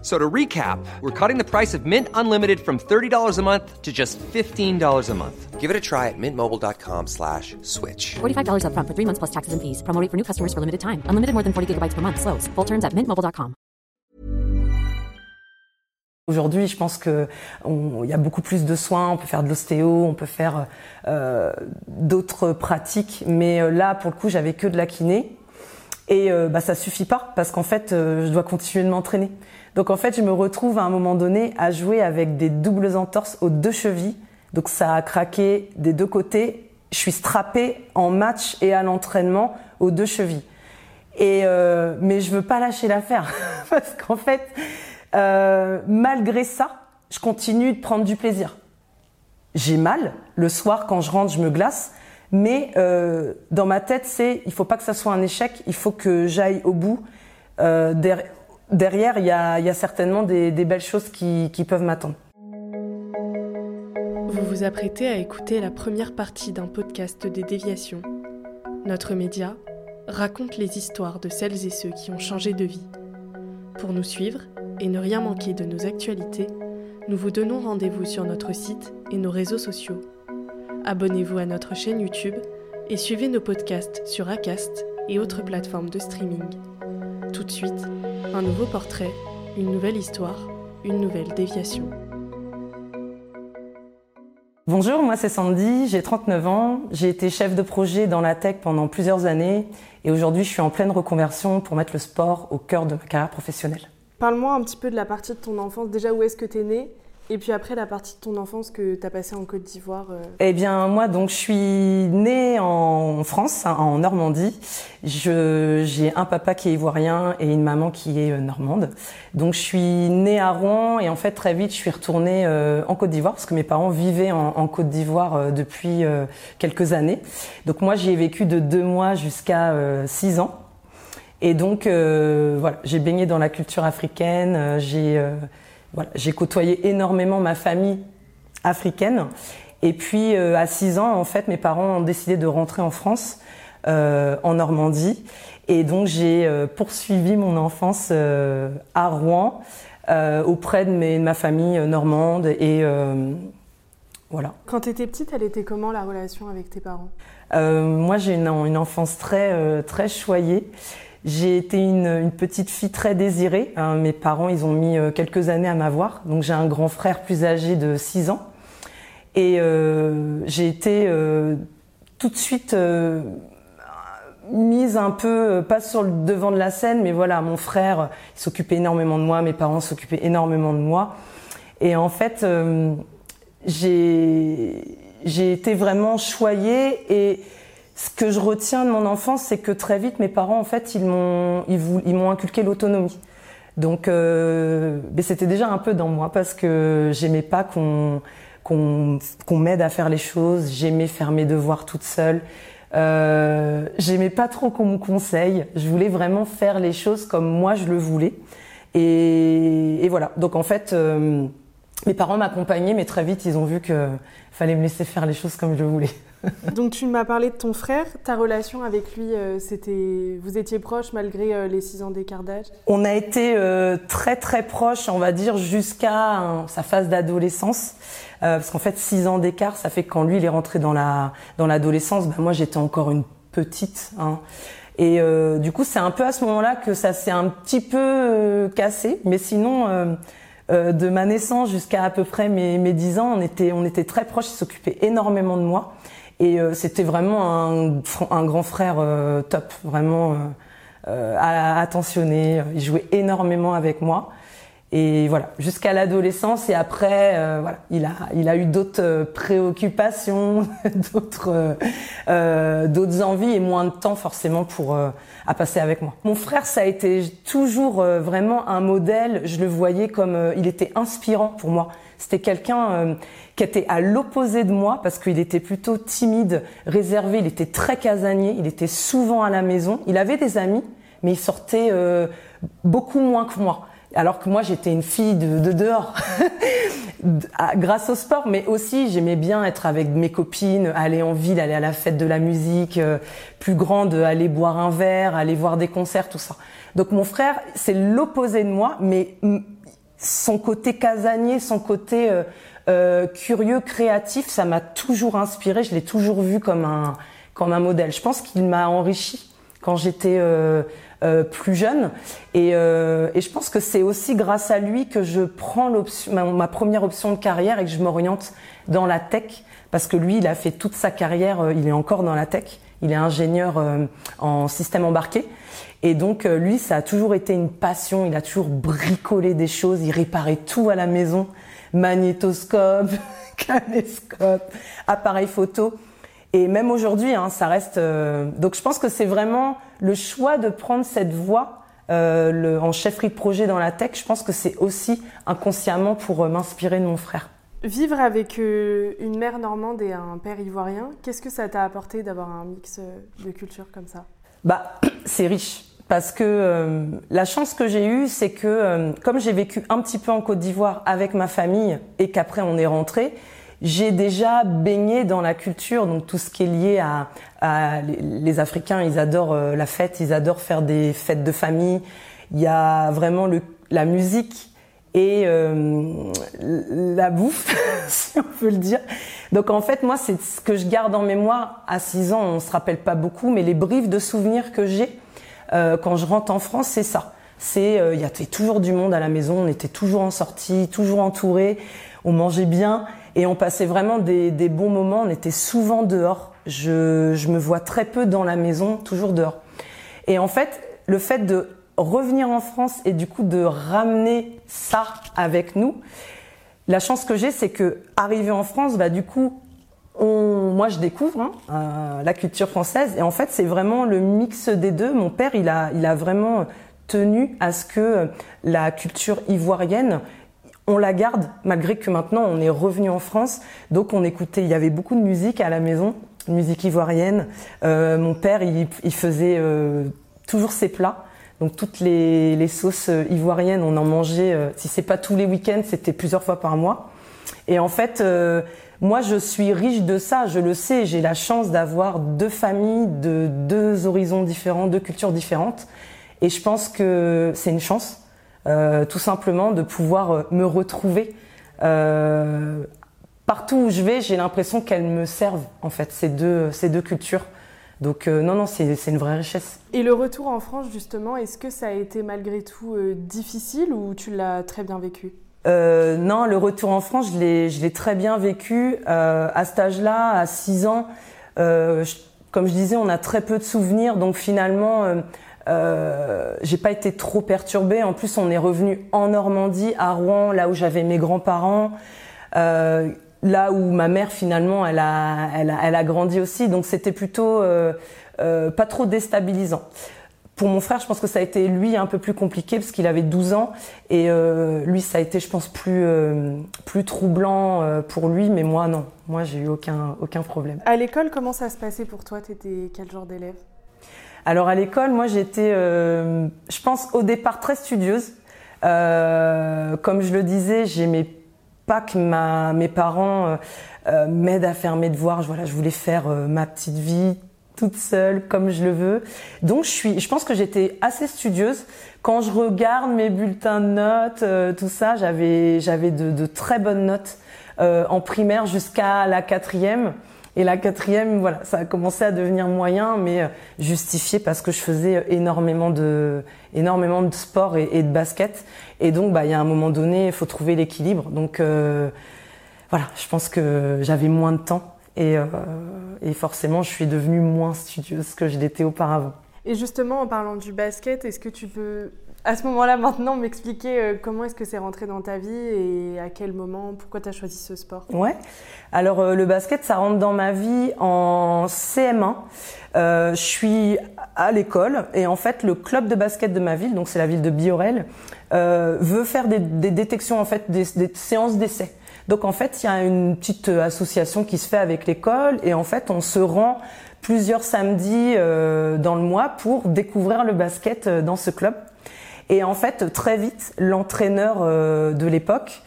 So to recap, we're cutting the price of Mint Unlimited from $30 a month to just $15 a month. Give it a try at mintmobile.com slash switch. $45 upfront for three months plus taxes and fees. Promo rate for new customers for limited time. Unlimited more than 40 gigabytes per month. Slows. Full terms at mintmobile.com. Aujourd'hui, je pense que il y a beaucoup plus de soins. On peut faire de l'ostéo, on peut faire euh, d'autres pratiques. Mais euh, là, pour le coup, j'avais que de la kiné. Et euh, bah, ça suffit pas parce qu'en fait, euh, je dois continuer de m'entraîner. Donc en fait, je me retrouve à un moment donné à jouer avec des doubles entorses aux deux chevilles. Donc ça a craqué des deux côtés. Je suis strappée en match et à l'entraînement aux deux chevilles. Et euh, mais je veux pas lâcher l'affaire parce qu'en fait, euh, malgré ça, je continue de prendre du plaisir. J'ai mal le soir quand je rentre, je me glace, mais euh, dans ma tête, c'est il faut pas que ça soit un échec, il faut que j'aille au bout. Euh, derrière, il y a, certainement des, des belles choses qui, qui peuvent m'attendre. Vous vous apprêtez à écouter la première partie d'un podcast des déviations. Notre média raconte les histoires de celles et ceux qui ont changé de vie. Pour nous suivre et ne rien manquer de nos actualités, nous vous donnons rendez-vous sur notre site et nos réseaux sociaux. Abonnez-vous à notre chaîne YouTube et suivez nos podcasts sur Acast et autres plateformes de streaming. Tout de suite, un nouveau portrait, une nouvelle histoire, une nouvelle déviation. Bonjour, moi c'est Sandy, j'ai 39 ans, j'ai été chef de projet dans la tech pendant plusieurs années et aujourd'hui je suis en pleine reconversion pour mettre le sport au cœur de ma carrière professionnelle. Parle-moi un petit peu de la partie de ton enfance. Déjà, où est-ce que tu es né Et puis après, la partie de ton enfance que tu as passée en Côte d'Ivoire. euh. Eh bien, moi, donc, je suis née en France, hein, en Normandie. J'ai un papa qui est ivoirien et une maman qui est euh, normande. Donc, je suis née à Rouen et en fait, très vite, je suis retournée euh, en Côte d'Ivoire parce que mes parents vivaient en, en Côte d'Ivoire depuis quelques années. Donc, moi, j'y ai vécu de deux mois jusqu'à six ans. Et donc, voilà, j'ai baigné dans la culture africaine. j'ai, voilà, j'ai côtoyé énormément ma famille africaine. Et puis, euh, à 6 ans, en fait, mes parents ont décidé de rentrer en France, euh, en Normandie. Et donc, j'ai euh, poursuivi mon enfance à Rouen, auprès de, mes- de ma famille normande. Et voilà. Quand tu étais petite, elle était comment la relation avec tes parents? Euh, moi, j'ai une, une enfance très, euh, très choyée. J'ai été une, une petite fille très désirée. hein. mes parents, ils ont mis euh, quelques années à m'avoir. Donc, j'ai un grand frère plus âgé de 6 ans. Et euh, j'ai été euh, tout de suite euh, mise un peu, euh, pas sur le devant de la scène, mais voilà, mon frère, s'occupait énormément de moi, mes parents s'occupaient énormément de moi. Et en fait, euh, j'ai été vraiment choyée et ce que je retiens de mon enfance, c'est que très vite, mes parents, en fait, ils m'ont ils, m'ont inculqué l'autonomie. Donc, euh, c'était déjà un peu dans moi parce que j'aimais pas qu'on qu'on qu'on m'aide à faire les choses. J'aimais faire mes devoirs toute seule. Euh, j'aimais pas trop qu'on me conseille. Je voulais vraiment faire les choses comme moi je le voulais. Et, et voilà. Donc en fait, euh, mes parents m'accompagnaient, mais très vite ils ont vu que fallait me laisser faire les choses comme je voulais. Donc tu m'as parlé de ton frère, ta relation avec lui, euh, c'était, vous étiez proches malgré euh, les 6 ans d'écart d'âge? On a été euh, très très proches, on va dire, jusqu'à hein, sa phase d'adolescence. Parce qu'en fait, six ans d'écart, ça fait que quand lui, il est rentré dans la dans l'adolescence, bah, moi, j'étais encore une petite. Hein. Et du coup, c'est un peu à ce moment-là que ça s'est un petit peu cassé. Mais sinon, de ma naissance jusqu'à à peu près mes, mes 10 ans, on était, on était très proches. Il s'occupait énormément de moi. Et euh, c'était vraiment un, un grand frère euh, top, vraiment euh, euh, attentionné. Il jouait énormément avec moi. Et voilà, jusqu'à l'adolescence et après, euh, voilà, il a, il a eu d'autres euh, préoccupations, d'autres, euh, d'autres envies et moins de temps forcément pour à passer avec moi. Mon frère, ça a été toujours vraiment un modèle. Je le voyais comme, il était inspirant pour moi. C'était quelqu'un qui était à l'opposé de moi parce qu'il était plutôt timide, réservé. Il était très casanier. Il était souvent à la maison. Il avait des amis, mais il sortait beaucoup moins que moi alors que moi j'étais une fille de, dehors grâce au sport mais aussi j'aimais bien être avec mes copines aller en ville aller à la fête de la musique euh, plus grande aller boire un verre aller voir des concerts tout ça donc mon frère c'est l'opposé de moi mais son côté casanier son côté euh, euh, curieux créatif ça m'a toujours inspiré je l'ai toujours vu comme un comme un modèle je pense qu'il m'a enrichi quand j'étais euh, plus jeune. Et, euh, et, je pense que c'est aussi grâce à lui que je prends ma, ma, première option de carrière et que je m'oriente dans la tech. Parce que lui, il a fait toute sa carrière, euh, il est encore dans la tech. Il est ingénieur en système embarqué. Et donc lui, ça a toujours été une passion. Il a toujours bricolé des choses. Il réparait tout à la maison magnétoscope, caméscope, appareil photo. Et même aujourd'hui, hein, ça reste. Euh, donc, je pense que c'est vraiment le choix de prendre cette voie euh, en chefferie de projet dans la tech. Je pense que c'est aussi inconsciemment pour euh, m'inspirer de mon frère. Vivre avec euh, une mère normande et un père ivoirien, qu'est-ce que ça t'a apporté d'avoir un mix de culture comme ça? Bah, c'est riche. Parce que la chance que j'ai eue, c'est que comme j'ai vécu un petit peu en Côte d'Ivoire avec ma famille et qu'après on est rentré, j'ai déjà baigné dans la culture, donc tout ce qui est lié à, à les Africains, ils adorent euh, la fête, ils adorent faire des fêtes de famille. Il y a vraiment le, la musique et euh, la bouffe, si on peut le dire. Donc en fait, moi, c'est ce que je garde en mémoire. À 6 ans, on se rappelle pas beaucoup, mais les briefs de souvenirs que j'ai euh, quand je rentre en France, c'est ça. C'est euh, il y avait toujours du monde à la maison, on était toujours en sortie, toujours entouré, on mangeait bien et on passait vraiment des, bons moments. On était souvent dehors. Je, me vois très peu dans la maison, toujours dehors. Et en fait, le fait de revenir en France et du coup de ramener ça avec nous, la chance que j'ai, c'est que arrivé en France, bah du coup, on, moi je découvre hein, euh, la culture française et en fait c'est vraiment le mix des deux. Mon père, il a, il a vraiment tenu à ce que la culture ivoirienne on la garde malgré que maintenant on est revenu en France. Donc on écoutait, il y avait beaucoup de musique à la maison, musique ivoirienne. Euh, mon père, il, faisait euh, toujours ses plats. Donc toutes les, sauces euh, ivoiriennes, on en mangeait. si c'est pas tous les week-ends, c'était plusieurs fois par mois. Et en fait, moi, je suis riche de ça. Je le sais. J'ai la chance d'avoir deux familles de deux horizons différents, deux cultures différentes. Et je pense que c'est une chance euh, tout simplement de pouvoir euh, me retrouver. Euh, partout où je vais, j'ai l'impression qu'elles me servent, en fait, ces deux, ces deux cultures. Donc non, non, c'est une vraie richesse. Et le retour en France, justement, est-ce que ça a été malgré tout difficile ou tu l'as très bien vécu? Non, le retour en France, je l'ai très bien vécu. à cet âge-là, à 6 ans, comme je disais, on a très peu de souvenirs. Donc finalement, euh, j'ai pas été trop perturbée. En plus, on est revenu en Normandie, à Rouen, là où j'avais mes grands-parents, euh, là où ma mère finalement, elle a, elle a, elle a grandi aussi. Donc c'était plutôt euh, euh pas trop déstabilisant. Pour mon frère, je pense que ça a été lui un peu plus compliqué parce qu'il avait 12 ans et euh, lui, ça a été, je pense, plus euh, plus troublant pour lui, mais moi non. Moi, j'ai eu aucun aucun problème. À l'école, comment ça se passait pour toi? T'étais quel genre d'élève? Alors à l'école, moi j'étais, euh, je pense au départ très studieuse. Euh, comme je le disais, j'aimais pas que ma, mes parents euh, m'aident à faire mes devoirs. Voilà, je voulais faire ma petite vie toute seule, comme je le veux. Donc je suis, je pense que j'étais assez studieuse. Quand je regarde mes bulletins de notes, tout ça, j'avais, j'avais de, de, très bonnes notes en primaire jusqu'à la quatrième. Et la quatrième, voilà, ça a commencé à devenir moyen, mais euh, justifié parce que je faisais énormément de, énormément de sport et, de basket. Et donc, bah, il y a un moment donné, il faut trouver l'équilibre. Donc, euh, voilà, je pense que j'avais moins de temps et, euh, et forcément, je suis devenue moins studieuse que je l'étais auparavant. Et justement, en parlant du basket, est-ce que tu peux À ce moment-là, maintenant, m'expliquer euh, comment est-ce que c'est rentré dans ta vie et à quel moment, pourquoi tu as choisi ce sport? Ouais. Alors euh, le basket, ça rentre dans ma vie en CM1. Euh, je suis à l'école et en fait le club de basket de ma ville, donc c'est la ville de Biorel, veut faire des, détections en fait des, des séances d'essai. Donc en fait il y a une petite association qui se fait avec l'école et en fait on se rend plusieurs samedis dans le mois pour découvrir le basket dans ce club. Et en fait, très vite, l'entraîneur euh, de l'époque,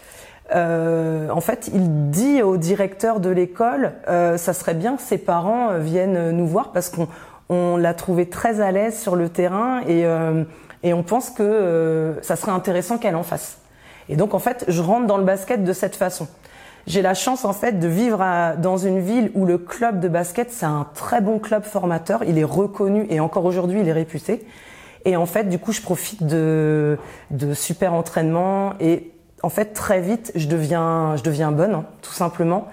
euh, en fait, il dit au directeur de l'école, euh, ça serait bien que ses parents euh, viennent nous voir parce qu'on on l'a trouvé très à l'aise sur le terrain et, euh, et on pense que euh, ça serait intéressant qu'elle en fasse. Et donc, en fait, je rentre dans le basket de cette façon. J'ai la chance en fait de vivre à, dans une ville où le club de basket c'est un très bon club formateur. Il est reconnu et encore aujourd'hui il est réputé. Et en fait, du coup, je profite de, super entraînements et en fait, très vite, je deviens, je deviens bonne, hein, tout simplement.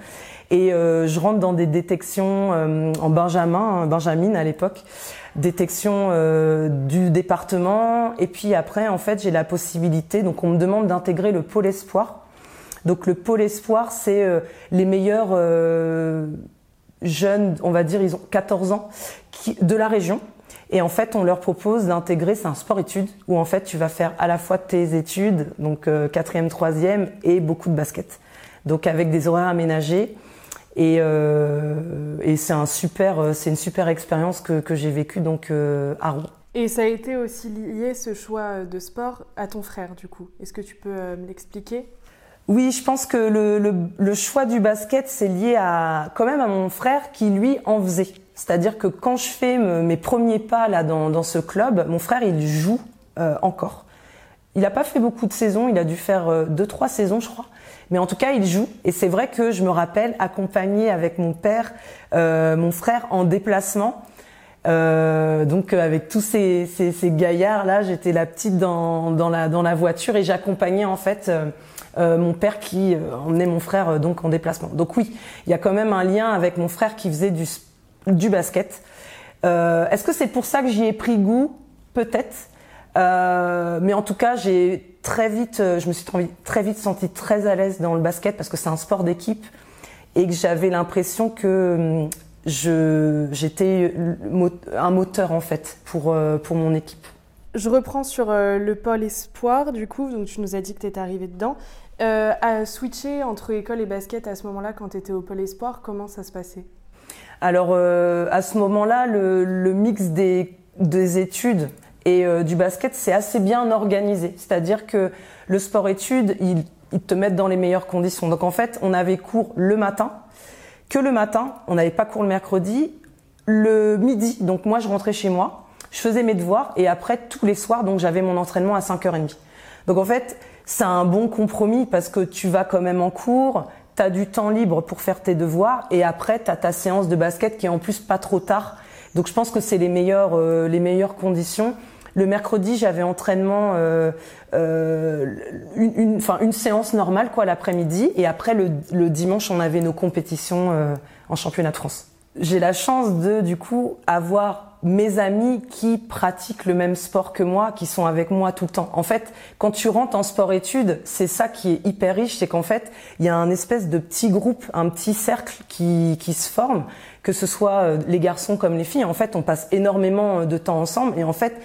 Et euh, je rentre dans des détections euh, en Benjamin, hein, Benjamin à l'époque, détection euh, du département. Et puis après, en fait, j'ai la possibilité. Donc, on me demande d'intégrer le pôle espoir. Donc, le pôle espoir, c'est les meilleurs jeunes, on va dire, ils ont 14 ans, de la région et en fait, on leur propose d'intégrer, c'est un sport-études, où en fait, tu vas faire à la fois tes études, donc euh, quatrième, troisième, et beaucoup de basket. Donc avec des horaires aménagés. Et, euh, et c'est un super, euh, c'est une super expérience que, que j'ai vécue donc euh, à Rouen. Et ça a été aussi lié ce choix de sport à ton frère du coup. Est-ce que tu peux me l'expliquer? Oui, je pense que le, le, le choix du basket c'est lié à quand même à mon frère qui lui en faisait. C'est-à-dire que quand je fais mes premiers pas là dans, ce club, mon frère il joue euh, encore. Il n'a pas fait beaucoup de saisons, il a dû faire euh, deux trois saisons je crois. Mais en tout cas il joue et c'est vrai que je me rappelle accompagner avec mon père, euh, mon frère en déplacement. Euh, donc avec tous ces, gaillards là, j'étais la petite dans, la, voiture et j'accompagnais en fait mon père qui emmenait mon frère donc en déplacement. Donc oui, il y a quand même un lien avec mon frère qui faisait du sport du basket. Euh, Est-ce que c'est pour ça que j'y ai pris goût? Peut-être. Euh, mais en tout cas, j'ai très vite, je me suis très vite sentie très à l'aise dans le basket parce que c'est un sport d'équipe et que j'avais l'impression que je j'étais un moteur en fait pour euh, pour mon équipe. Je reprends sur euh, le pôle espoir du coup, donc tu nous as dit que tu étais arrivée dedans. Euh, à switcher entre école et basket à ce moment-là quand tu étais au pôle espoir, comment ça se passait? Alors euh, à ce moment-là, le, le, mix des, des études et euh, du basket, c'est assez bien organisé. C'est-à-dire que le sport-études, ils, te mettent dans les meilleures conditions. Donc en fait, on avait cours le matin, que le matin, on n'avait pas cours le mercredi, le midi. Donc moi, je rentrais chez moi, je faisais mes devoirs et après tous les soirs, donc j'avais mon entraînement à 5h30. Donc en fait, c'est un bon compromis parce que tu vas quand même en cours, tu as du temps libre pour faire tes devoirs et après tu as ta séance de basket qui est en plus pas trop tard. Donc je pense que c'est les meilleures euh, les meilleures conditions. Le mercredi, j'avais entraînement euh, euh, une, une, une séance normale quoi l'après-midi et après le, le, dimanche, on avait nos compétitions euh, en championnat de France. J'ai la chance de du coup avoir mes amis qui pratiquent le même sport que moi, qui sont avec moi tout le temps. En fait, quand tu rentres en sport-études, c'est ça qui est hyper riche, c'est qu'en fait, il y a un espèce de petit groupe, un petit cercle qui, qui se forme, que ce soit les garçons comme les filles. En fait, on passe énormément de temps ensemble et en fait,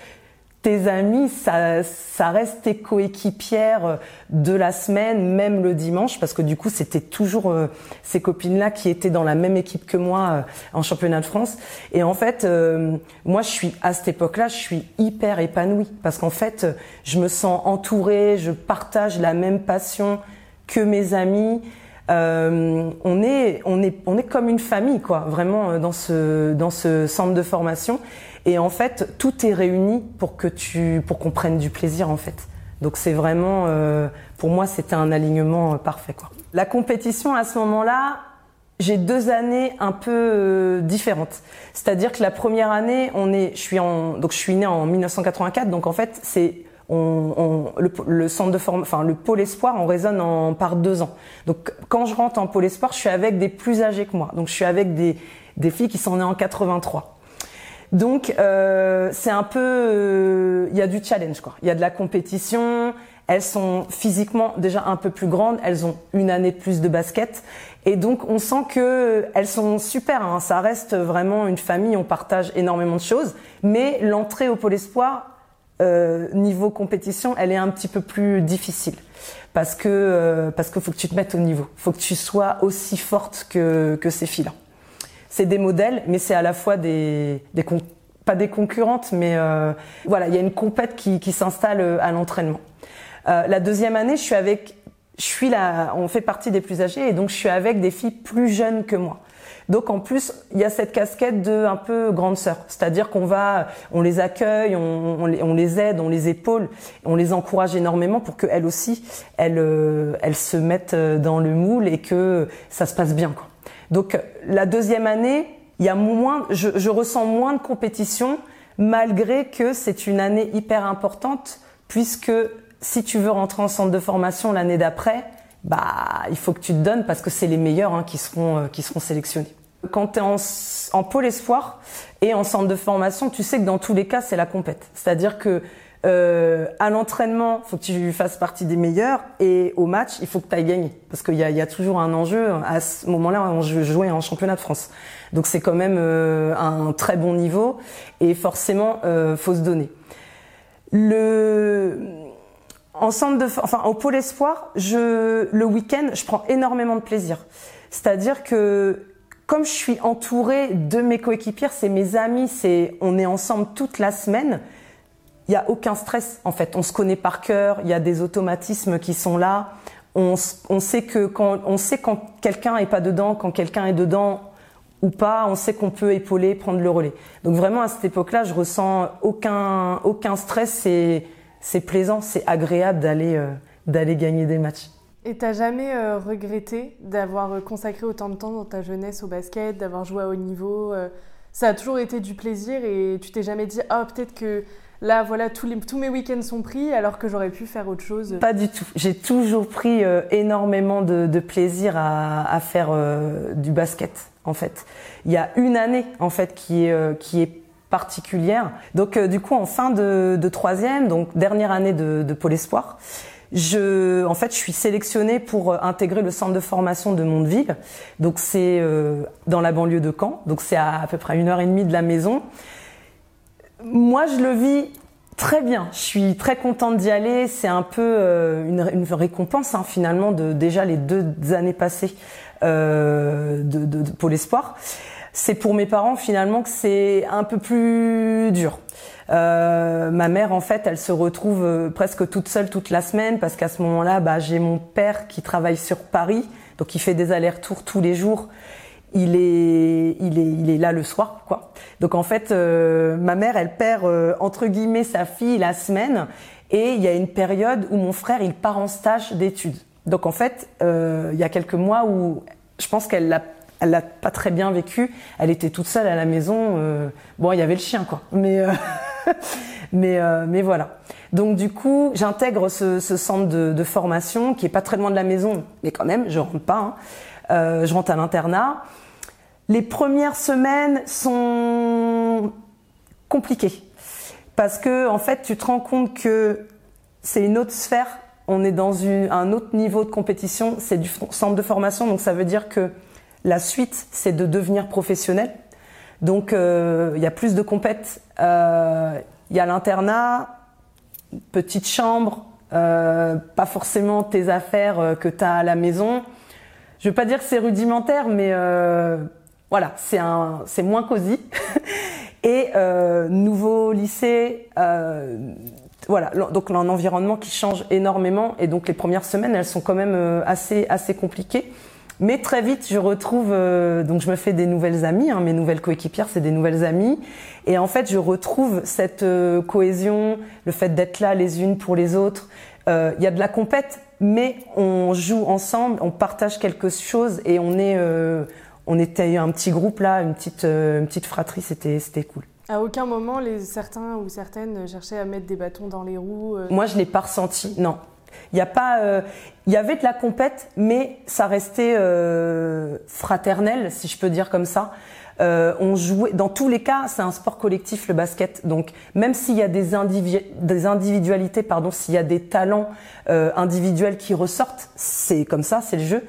tes amis, ça, ça reste tes coéquipières de la semaine, même le dimanche, parce que du coup, c'était toujours euh, ces copines-là qui étaient dans la même équipe que moi euh, en championnat de France. Et en fait, euh, moi, je suis à cette époque-là, je suis hyper épanouie, parce qu'en fait, je me sens entourée, je partage la même passion que mes amis. Euh, on est, on est, on est comme une famille, quoi, vraiment dans ce, dans ce centre de formation. Et en fait, tout est réuni pour que tu, pour qu'on prenne du plaisir en fait. Donc c'est vraiment, euh, pour moi, c'était un alignement euh, parfait quoi. La compétition à ce moment-là, j'ai deux années un peu euh, différentes. C'est-à-dire que la première année, on est, je suis en, donc je suis née en 1984, donc en fait c'est on, on, le, le, centre de forme, enfin le pôle espoir, on raisonne en par deux ans. Donc quand je rentre en pôle espoir, je suis avec des plus âgés que moi. Donc je suis avec des des filles qui sont nées en 83. Donc euh, c'est un peu, euh, il y a du challenge quoi. Il y a de la compétition. Elles sont physiquement déjà un peu plus grandes. Elles ont une année de plus de basket. Et donc on sent que elles sont super. Hein. Ça reste vraiment une famille. On partage énormément de choses. Mais l'entrée au pôle espoir, euh, niveau compétition, elle est un petit peu plus difficile parce que euh, parce qu'il faut que tu te mettes au niveau. Faut que tu sois aussi forte que que ces filles-là. C'est des modèles, mais c'est à la fois des des pas des concurrentes, mais euh, voilà, il y a une compète qui, qui s'installe euh, à l'entraînement. Euh, la deuxième année, je suis avec, je suis là, on fait partie des plus âgés, et donc je suis avec des filles plus jeunes que moi. Donc en plus, il y a cette casquette de un peu grande sœur, c'est-à-dire qu'on va, on les accueille, on, on, les, aide, on les épaule, on les encourage énormément pour qu'elles aussi, elles, euh, elles se mettent dans le moule et que ça se passe bien. Quoi. Donc la deuxième année, il y a moins, je, je ressens moins de compétition, malgré que c'est une année hyper importante, puisque si tu veux rentrer en centre de formation l'année d'après, bah il faut que tu te donnes parce que c'est les meilleurs hein, qui seront euh, qui seront sélectionnés. Quand tu es en, en, pôle espoir et en centre de formation, tu sais que dans tous les cas c'est la compète. C'est-à-dire que euh, à l'entraînement, faut que tu fasses partie des meilleurs et au match, il faut que tu ailles gagner parce qu'il y a, y a, toujours un enjeu. À ce moment-là, on jouait en championnat de France, donc c'est quand même euh, un très bon niveau et forcément, euh, faut se donner. Le en centre de, enfin au pôle espoir, je le week-end, je prends énormément de plaisir. C'est-à-dire que comme je suis entourée de mes coéquipières, c'est mes amis, c'est on est ensemble toute la semaine. Il y a aucun stress en fait. On se connaît par cœur. Il y a des automatismes qui sont là. On, on sait que quand on sait quand quelqu'un est pas dedans, quand quelqu'un est dedans ou pas, on sait qu'on peut épauler, prendre le relais. Donc vraiment à cette époque-là, je ressens aucun aucun stress. Et c'est plaisant, c'est agréable d'aller euh, d'aller gagner des matchs. Et t'as jamais euh, regretté d'avoir euh, consacré autant de temps dans ta jeunesse au basket, d'avoir joué à haut niveau Ça a toujours été du plaisir et tu t'es jamais dit ah peut-être que là voilà tous, mes week-ends sont pris alors que j'aurais pu faire autre chose. Pas du tout. J'ai toujours pris euh, énormément de, plaisir à, faire euh, du basket en fait. Il y a une année en fait qui est est particulière. Donc euh, du coup en fin de, troisième, donc dernière année de, Pôle Espoir, je, en fait, je suis sélectionnée pour intégrer le centre de formation de Mondeville. Donc c'est euh, dans la banlieue de Caen. Donc c'est à à peu près une heure et demie de la maison. Moi, je le vis très bien. Je suis très contente d'y aller. C'est un peu euh, une, une, récompense hein, finalement de déjà les deux années passées euh, de, de, de Pôle Espoir c'est pour mes parents finalement que c'est un peu plus dur. Euh, ma mère en fait, elle se retrouve euh, presque toute seule toute la semaine parce qu'à ce moment-là, bah, j'ai mon père qui travaille sur Paris, donc il fait des allers-retours tous les jours. Il est, il est, il est là le soir, quoi. Donc en fait, euh, ma mère, elle perd euh, entre guillemets sa fille la semaine, et il y a une période où mon frère, il part en stage d'études. Donc en fait, euh, il y a quelques mois où je pense qu'elle l'a elle l'a pas très bien vécu. Elle était toute seule à la maison. Euh, bon, il y avait le chien, quoi. Mais euh, mais euh, mais voilà. Donc du coup, j'intègre ce, ce, centre de, formation qui est pas très loin de la maison, mais quand même, je rentre pas. Hein. Euh, je rentre à l'internat. Les premières semaines sont compliquées parce que en fait, tu te rends compte que c'est une autre sphère. On est dans un autre niveau de compétition. C'est du centre de formation, donc ça veut dire que la suite, c'est de devenir professionnel. Donc, euh, il y a plus de compètes. Euh, il y a l'internat, petite chambre, euh, pas forcément tes affaires euh, que tu as à la maison. Je veux pas dire que c'est rudimentaire, mais euh, voilà, c'est un, c'est moins cosy. Et euh, nouveau lycée, voilà, donc un environnement qui change énormément. Et donc les premières semaines, elles sont quand même assez assez compliquées. Mais très vite, je retrouve, euh, donc je me fais des nouvelles amies, hein, mes nouvelles coéquipières, c'est des nouvelles amies, et en fait, je retrouve cette euh, cohésion, le fait d'être là les unes pour les autres. Il euh, y a de la compète, mais on joue ensemble, on partage quelque chose, et on est, on était un petit groupe là, une petite, une petite fratrie, c'était, c'était cool. À aucun moment, les certains ou certaines cherchaient à mettre des bâtons dans les roues. Moi, je l'ai pas ressenti, non. Il y a pas, il euh, y avait de la compète, mais ça restait euh, fraternel, si je peux dire comme ça. Euh, on jouait, dans tous les cas, c'est un sport collectif le basket. Donc même s'il y a des, des individualités, pardon, s'il y a des talents individuels qui ressortent, c'est comme ça, c'est le jeu.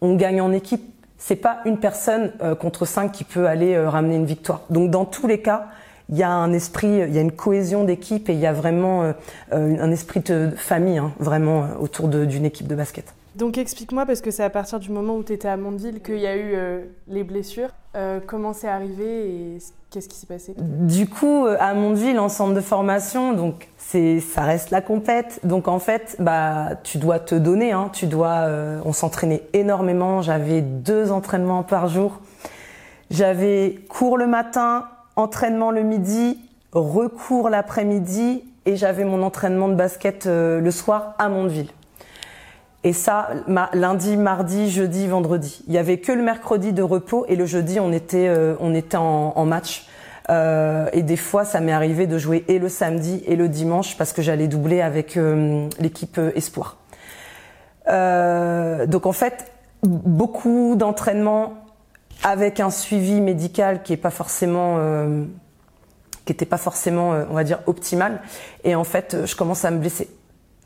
On gagne en équipe. C'est pas une personne contre cinq qui peut aller ramener une victoire. Donc dans tous les cas, il y a un esprit, il y a une cohésion d'équipe et il y a vraiment euh, un esprit de famille, hein, vraiment autour d'une équipe de basket. Donc explique-moi, parce que c'est à partir du moment où tu étais à Mondeville qu'il y a eu euh, les blessures. Euh, comment c'est arrivé et qu'est-ce qui s'est passé? Du coup, euh, à Mondeville, en centre de formation, donc c'est, ça reste la compète. Donc en fait, bah, tu dois te donner. Hein, tu dois. on s'entraînait énormément. J'avais deux entraînements par jour. J'avais cours le matin, entraînement le midi, recours l'après-midi, et j'avais mon entraînement de basket le soir à Mondeville. Et ça, lundi, mardi, jeudi, vendredi. Il y avait que le mercredi de repos et le jeudi, on était, euh, on était en, match. Euh, et des fois, ça m'est arrivé de jouer et le samedi et le dimanche parce que j'allais doubler avec euh, l'équipe Espoir. donc en fait, beaucoup d'entraînement avec un suivi médical qui est pas forcément qui n'était pas forcément, on va dire, optimal. Et en fait, je commence à me blesser.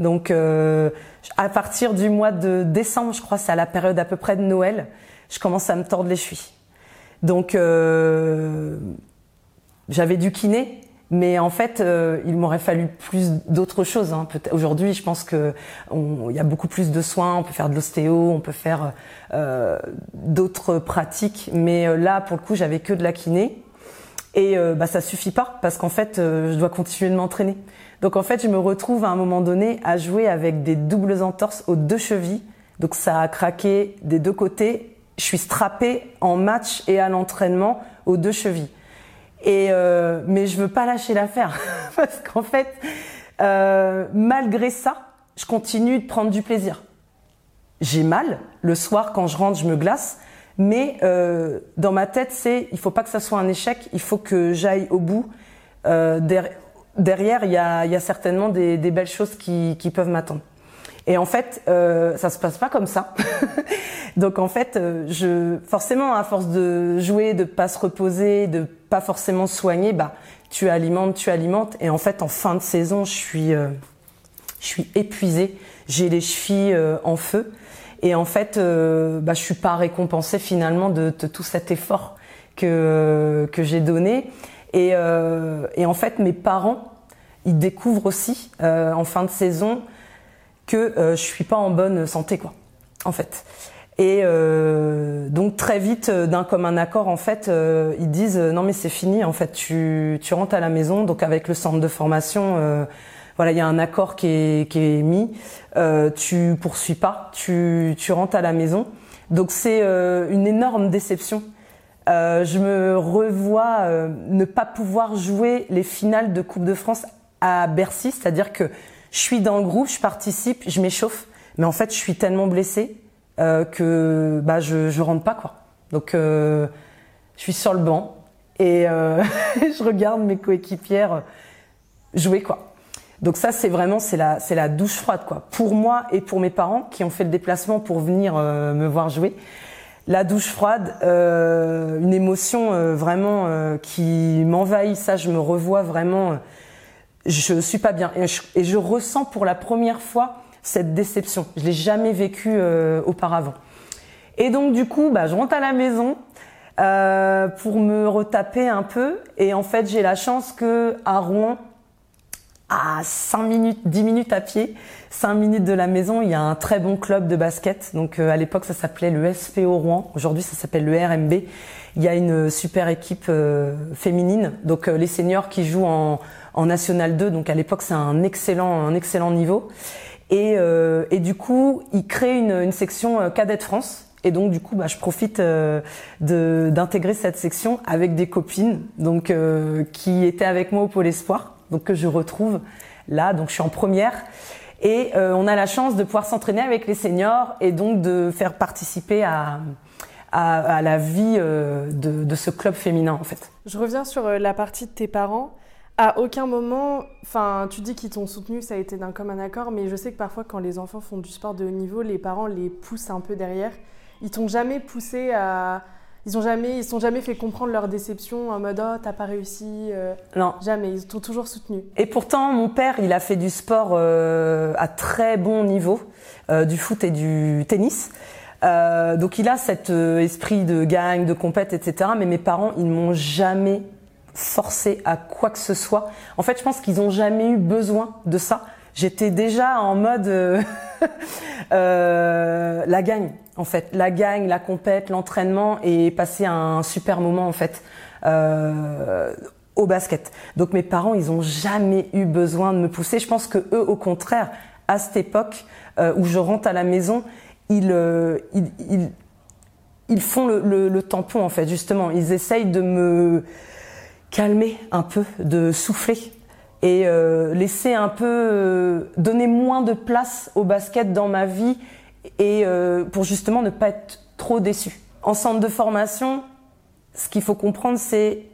Donc euh, à partir du mois de décembre, je crois, c'est à la période à peu près de Noël, je commence à me tordre les chevilles. Donc euh, j'avais du kiné, mais en fait, euh, il m'aurait fallu plus d'autres choses. Hein. Aujourd'hui, je pense que il y a beaucoup plus de soins. On peut faire de l'ostéo, on peut faire euh, d'autres pratiques. Mais euh, là, pour le coup, j'avais que de la kiné. Et bah ça suffit pas parce qu'en fait, je dois continuer de m'entraîner. Donc en fait, je me retrouve à un moment donné à jouer avec des doubles entorses aux deux chevilles. Donc ça a craqué des deux côtés. Je suis strappée en match et à l'entraînement aux deux chevilles. Et euh, mais je veux pas lâcher l'affaire parce qu'en fait, euh, malgré ça, je continue de prendre du plaisir. J'ai mal le soir quand je rentre, je me glace, mais euh, dans ma tête, c'est il faut pas que ça soit un échec, il faut que j'aille au bout. Euh, derrière, il y a, certainement des, belles choses qui, peuvent m'attendre. Et en fait, euh, ça se passe pas comme ça. Donc en fait, euh, je forcément à force de jouer, de pas se reposer, de pas forcément soigner, bah tu alimentes, tu alimentes. Et en fait, en fin de saison, je suis, euh, je suis épuisée. J'ai les chevilles euh, en feu. Et en fait, bah, je suis pas récompensée finalement de, tout cet effort que que j'ai donné. Et, euh, et, en fait, mes parents, ils découvrent aussi euh, en fin de saison que euh, je suis pas en bonne santé, quoi. En fait. Et euh, donc très vite, euh, d'un commun accord, en fait, ils disent non mais c'est fini. En fait, tu, tu rentres à la maison. Donc avec le centre de formation, voilà, il y a un accord qui est, qui est mis. tu poursuis pas, tu, tu rentres à la maison. Donc c'est une énorme déception je me revois ne pas pouvoir jouer les finales de Coupe de France à Bercy, c'est-à-dire que je suis dans le groupe, je participe, je m'échauffe, mais en fait je suis tellement blessée euh, que bah je je rentre pas quoi. Donc je suis sur le banc et je regarde mes coéquipières jouer quoi. Donc ça c'est vraiment c'est la c'est la douche froide quoi pour moi et pour mes parents qui ont fait le déplacement pour venir me voir jouer la douche froide, euh, une émotion euh, vraiment euh, qui m'envahit. Ça, je me revois vraiment. Je suis pas bien et je, ressens pour la première fois cette déception. Je l'ai jamais vécu auparavant. Et donc du coup, bah, je rentre à la maison pour me retaper un peu. Et en fait, j'ai la chance que à Rouen, à 5 minutes, 10 minutes à pied, 5 minutes de la maison, il y a un très bon club de basket. Donc euh, à l'époque, ça s'appelait le SPO Rouen. Aujourd'hui, ça s'appelle le RMB. Il y a une super équipe euh, féminine. Donc euh, les seniors qui jouent en, en National 2. Donc à l'époque, c'est un excellent, un excellent niveau. Et, et du coup, ils créent une, une section cadette France. Et donc du coup, bah, je profite d'intégrer cette section avec des copines, donc qui étaient avec moi au pôle espoir donc que je retrouve là. Donc je suis en première. Et euh, on a la chance de pouvoir s'entraîner avec les seniors et donc de faire participer à, la vie euh, de, de, ce club féminin en fait. Je reviens sur euh, la partie de tes parents. À aucun moment, enfin, tu dis qu'ils t'ont soutenu, ça a été d'un commun accord, mais je sais que parfois, quand les enfants font du sport de haut niveau, les parents les poussent un peu derrière. Ils t'ont jamais poussé à, Ils ont jamais, ils sont jamais fait comprendre leur déception en mode oh t'as pas réussi. euh, Non. Jamais. Ils t'ont toujours soutenu. Et pourtant, mon père, il a fait du sport euh, à très bon niveau, euh, du foot et du tennis. Donc il a cet esprit de gagne, de compète, etc. Mais mes parents, ils m'ont jamais forcé à quoi que ce soit. En fait, je pense qu'ils ont jamais eu besoin de ça. J'étais déjà en mode euh, euh, la gagne, en fait, la gagne, la compète, l'entraînement et passer un super moment en fait. Euh, au basket. Donc mes parents, ils ont jamais eu besoin de me pousser. Je pense que eux, au contraire, à cette époque euh, où je rentre à la maison, ils, euh, ils, ils, ils font le, le, le tampon en fait. Justement, ils essayent de me calmer un peu, de souffler et euh, laisser un peu euh, donner moins de place au basket dans ma vie et euh, pour justement ne pas être trop déçu. En centre de formation, ce qu'il faut comprendre, c'est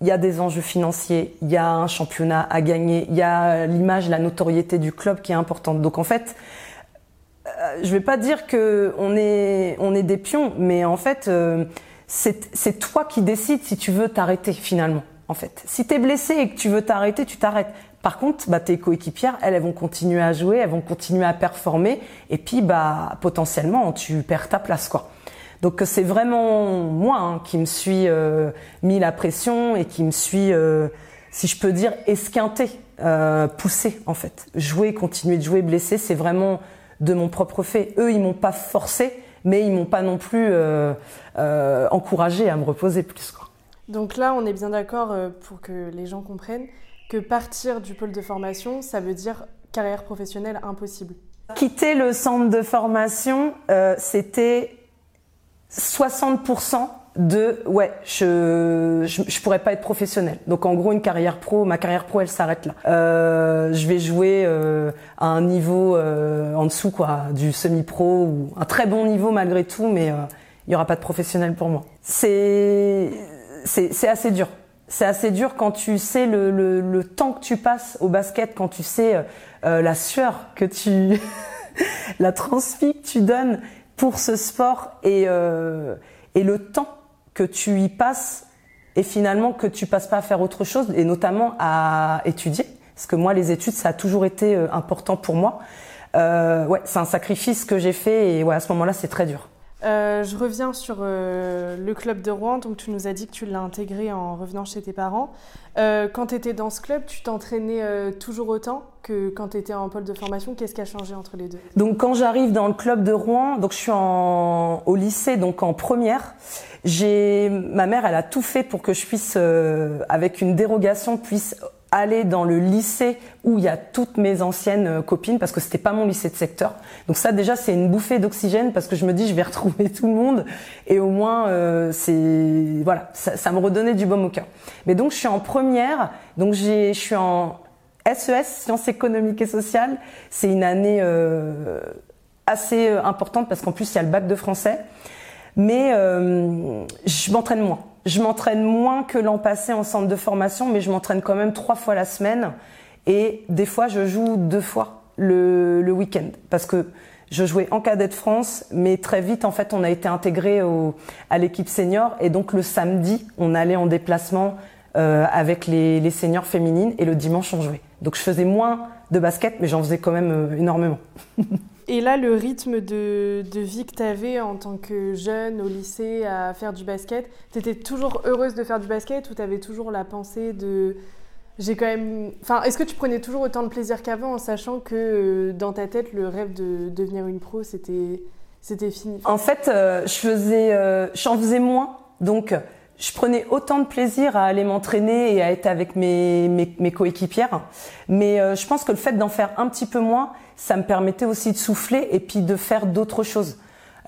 il y a des enjeux financiers, il y a un championnat à gagner, il y a l'image, la notoriété du club qui est importante. Donc en fait, euh, je vais pas dire que on est on est des pions, mais en fait, euh, c'est c'est toi qui décides si tu veux t'arrêter finalement. En fait, si t'es blessé et que tu veux t'arrêter, tu t'arrêtes. Par contre, bah, tes coéquipières, elles, elles vont continuer à jouer, elles vont continuer à performer, et puis bah potentiellement tu perds ta place quoi. Donc c'est vraiment moi hein, qui me suis euh, mis la pression et qui me suis, euh, si je peux dire, esquinté, euh, poussé en fait. Jouer, continuer de jouer blessé, c'est vraiment de mon propre fait. Eux, ils m'ont pas forcé, mais ils m'ont pas non plus euh, encouragé à me reposer plus. Donc là, on est bien d'accord euh, pour que les gens comprennent que partir du pôle de formation, ça veut dire carrière professionnelle impossible. Quitter le centre de formation, euh, c'était 60% de ouais, je, je pourrais pas être professionnel. Donc en gros une carrière pro, ma carrière pro elle s'arrête là. Euh, je vais jouer à un niveau en dessous quoi, du semi-pro ou un très bon niveau malgré tout, mais il y aura pas de professionnel pour moi. C'est c'est assez dur. C'est assez dur quand tu sais le, le, le temps que tu passes au basket, quand tu sais euh, la sueur que tu la transpi que tu donnes pour ce sport et, euh, et le temps que tu y passes et finalement que tu passes pas à faire autre chose et notamment à étudier. Parce que moi les études ça a toujours été euh, important pour moi. Euh, ouais c'est un sacrifice que j'ai fait et ouais à ce moment-là c'est très dur Euh, je reviens sur euh, le club de Rouen. Donc, tu nous as dit que tu l'as intégré en revenant chez tes parents. Euh, quand tu étais dans ce club, tu t'entraînais toujours autant que quand tu étais en pôle de formation. Qu'est-ce qui a changé entre les deux? Donc quand j'arrive dans le club de Rouen, donc je suis au lycée, donc en première, j'ai ma mère, elle a tout fait pour que je puisse, avec une dérogation, puisse aller dans le lycée où il y a toutes mes anciennes euh, copines parce que c'était pas mon lycée de secteur. Donc ça déjà c'est une bouffée d'oxygène parce que je me dis je vais retrouver tout le monde et au moins euh, c'est voilà ça, me redonnait du baume au cœur. Mais donc je suis en première, donc j'ai je suis en SES, sciences économiques et sociales. C'est une année euh, assez importante parce qu'en plus il y a le bac de français. Mais je m'entraîne moins. Je m'entraîne moins que l'an passé en centre de formation, mais je m'entraîne quand même trois fois la semaine. Et des fois, je joue deux fois le, le week-end. Parce que je jouais en cadet de France, mais très vite, en fait, on a été intégré à l'équipe senior. Et donc, le samedi, on allait en déplacement euh, avec les, les seniors féminines. Et le dimanche, on jouait. Donc, je faisais moins de basket, mais j'en faisais quand même euh, énormément. Et là, le rythme de, de vie que tu avais en tant que jeune au lycée à faire du basket, tu étais toujours heureuse de faire du basket ou tu avais toujours la pensée de. J'ai quand même. Enfin, est-ce que tu prenais toujours autant de plaisir qu'avant en sachant que euh, dans ta tête, le rêve de devenir une pro, c'était, fini? En fait, euh, je faisais, euh, j'en faisais moins, donc je prenais autant de plaisir à aller m'entraîner et à être avec mes, mes, mes coéquipières. Mais euh, je pense que le fait d'en faire un petit peu moins, ça me permettait aussi de souffler et puis de faire d'autres choses.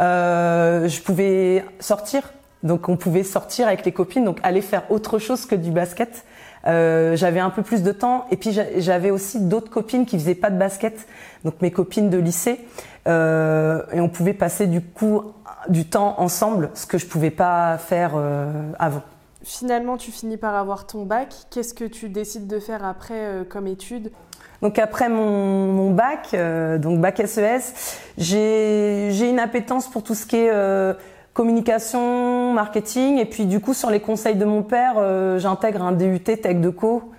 Euh, je pouvais sortir, donc on pouvait sortir avec les copines, donc aller faire autre chose que du basket. Euh, j'avais un peu plus de temps et puis j'a- j'avais aussi d'autres copines qui faisaient pas de basket, donc mes copines de lycée, euh, et on pouvait passer du coup du temps ensemble, ce que je pouvais pas faire euh, avant. Finalement, tu finis par avoir ton bac. Qu'est-ce que tu décides de faire après euh, comme étude? Donc après mon, mon bac, euh, donc bac SES, j'ai j'ai une appétence pour tout ce qui est euh, communication, marketing et puis du coup sur les conseils de mon père, euh, j'intègre un DUT tech de co,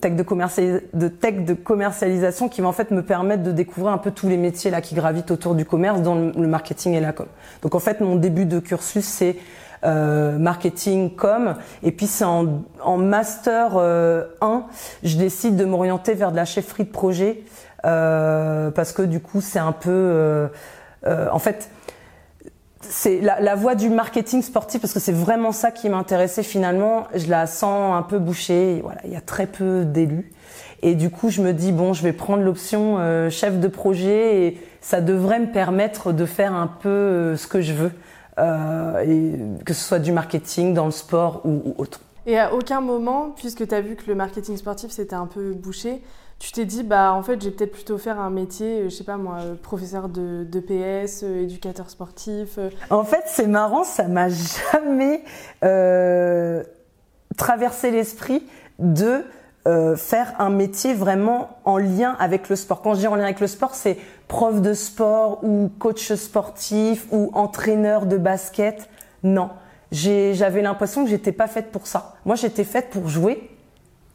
tech de, de tech de commercialisation qui va en fait me permettre de découvrir un peu tous les métiers là qui gravitent autour du commerce, dont le marketing et la com. Donc en fait mon début de cursus c'est euh, marketing com et puis c'est en, en, master 1 je décide de m'orienter vers de la chefferie de projet parce que du coup c'est un peu en fait c'est la, voie du marketing sportif parce que c'est vraiment ça qui m'intéressait finalement. Je la sens un peu bouchée. Voilà, il y a très peu d'élus. Et du coup, je me dis bon, je vais prendre l'option euh, chef de projet et ça devrait me permettre de faire un peu euh, ce que je veux, euh, que ce soit du marketing dans le sport ou, ou autre. Et à aucun moment, puisque tu as vu que le marketing sportif c'était un peu bouché, tu t'es dit, bah en fait, j'ai peut-être plutôt faire un métier, euh, je sais pas moi, euh, professeur de, PS, euh, éducateur sportif. En fait, c'est marrant, ça m'a jamais traversé l'esprit de faire un métier vraiment en lien avec le sport. Quand je dis en lien avec le sport, c'est prof de sport ou coach sportif ou entraîneur de basket. Non, j'avais l'impression que j'étais pas faite pour ça. Moi, j'étais faite pour jouer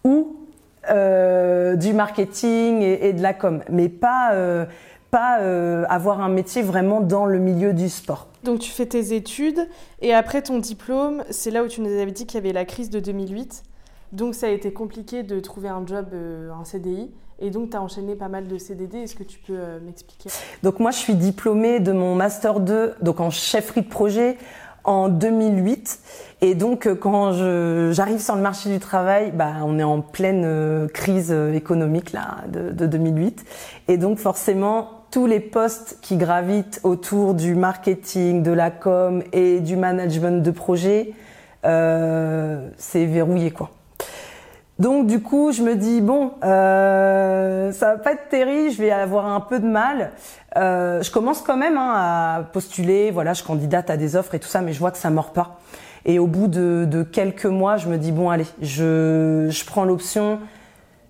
ou euh, du marketing et, de la com, mais pas euh, pas euh, avoir un métier vraiment dans le milieu du sport. Donc tu fais tes études et après ton diplôme, c'est là où tu nous avais dit qu'il y avait la crise de 2008. Donc ça a été compliqué de trouver un job, un CDI. Et donc, tu as enchaîné pas mal de CDD. Est-ce que tu peux m'expliquer? Donc, moi, je suis diplômée de mon Master 2, donc en chefferie de projet, en 2008. Et donc, euh, quand j'arrive sur le marché du travail, bah, on est en pleine euh, crise euh, économique là de, de 2008. Et donc, forcément, tous les postes qui gravitent autour du marketing, de la com et du management de projet, euh, c'est verrouillé quoi. Donc du coup, je me dis bon, euh, ça va pas être terrible, je vais avoir un peu de mal. Euh, je commence quand même hein, à postuler, voilà, je candidate à des offres et tout ça, mais je vois que ça mord pas. Et au bout de, de quelques mois, je me dis bon, allez, je, je prends l'option,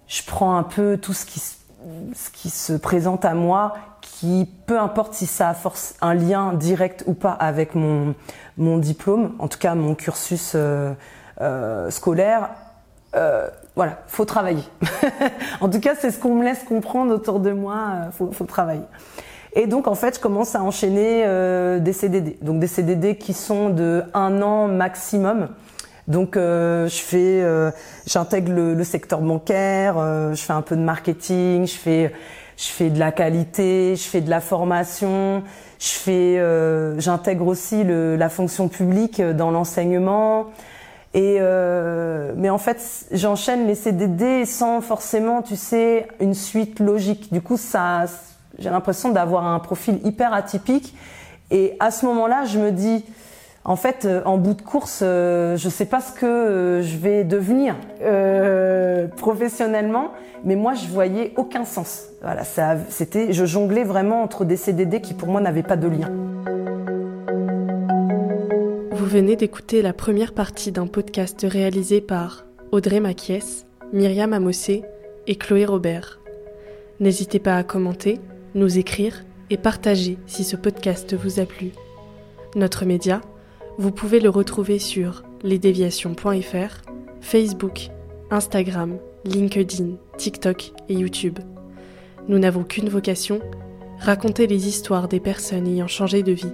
je prends un peu tout ce qui, ce qui se présente à moi, qui peu importe si ça a force, un lien direct ou pas avec mon, mon diplôme, en tout cas mon cursus euh, euh scolaire euh, voilà, faut travailler. en tout cas, c'est ce qu'on me laisse comprendre autour de moi. Euh, faut, faut travailler. Et donc, en fait, je commence à enchaîner euh, des CDD. Donc, des CDD qui sont de un an maximum. Donc, euh, je fais, euh, j'intègre le, le, secteur bancaire. je fais un peu de marketing. Je fais, je fais de la qualité. Je fais de la formation. Je fais, j'intègre aussi le, la fonction publique dans l'enseignement. Euh, mais en fait, j'enchaîne les CDD sans forcément, tu sais, une suite logique. Du coup, ça, j'ai l'impression d'avoir un profil hyper atypique. Et à ce moment-là, je me dis, en fait, euh, en bout de course, euh, je sais pas ce que euh, je vais devenir professionnellement, mais moi, je voyais aucun sens. Voilà, c'était, je jonglais vraiment entre des CDD qui pour moi n'avaient pas de lien. Vous venez d'écouter la première partie d'un podcast réalisé par Audrey Maquies, Myriam Amossé et Chloé Robert. N'hésitez pas à commenter, nous écrire et partager si ce podcast vous a plu. Notre média, vous pouvez le retrouver sur lesdéviations.fr, Facebook, Instagram, LinkedIn, TikTok et YouTube. Nous n'avons qu'une vocation, raconter les histoires des personnes ayant changé de vie.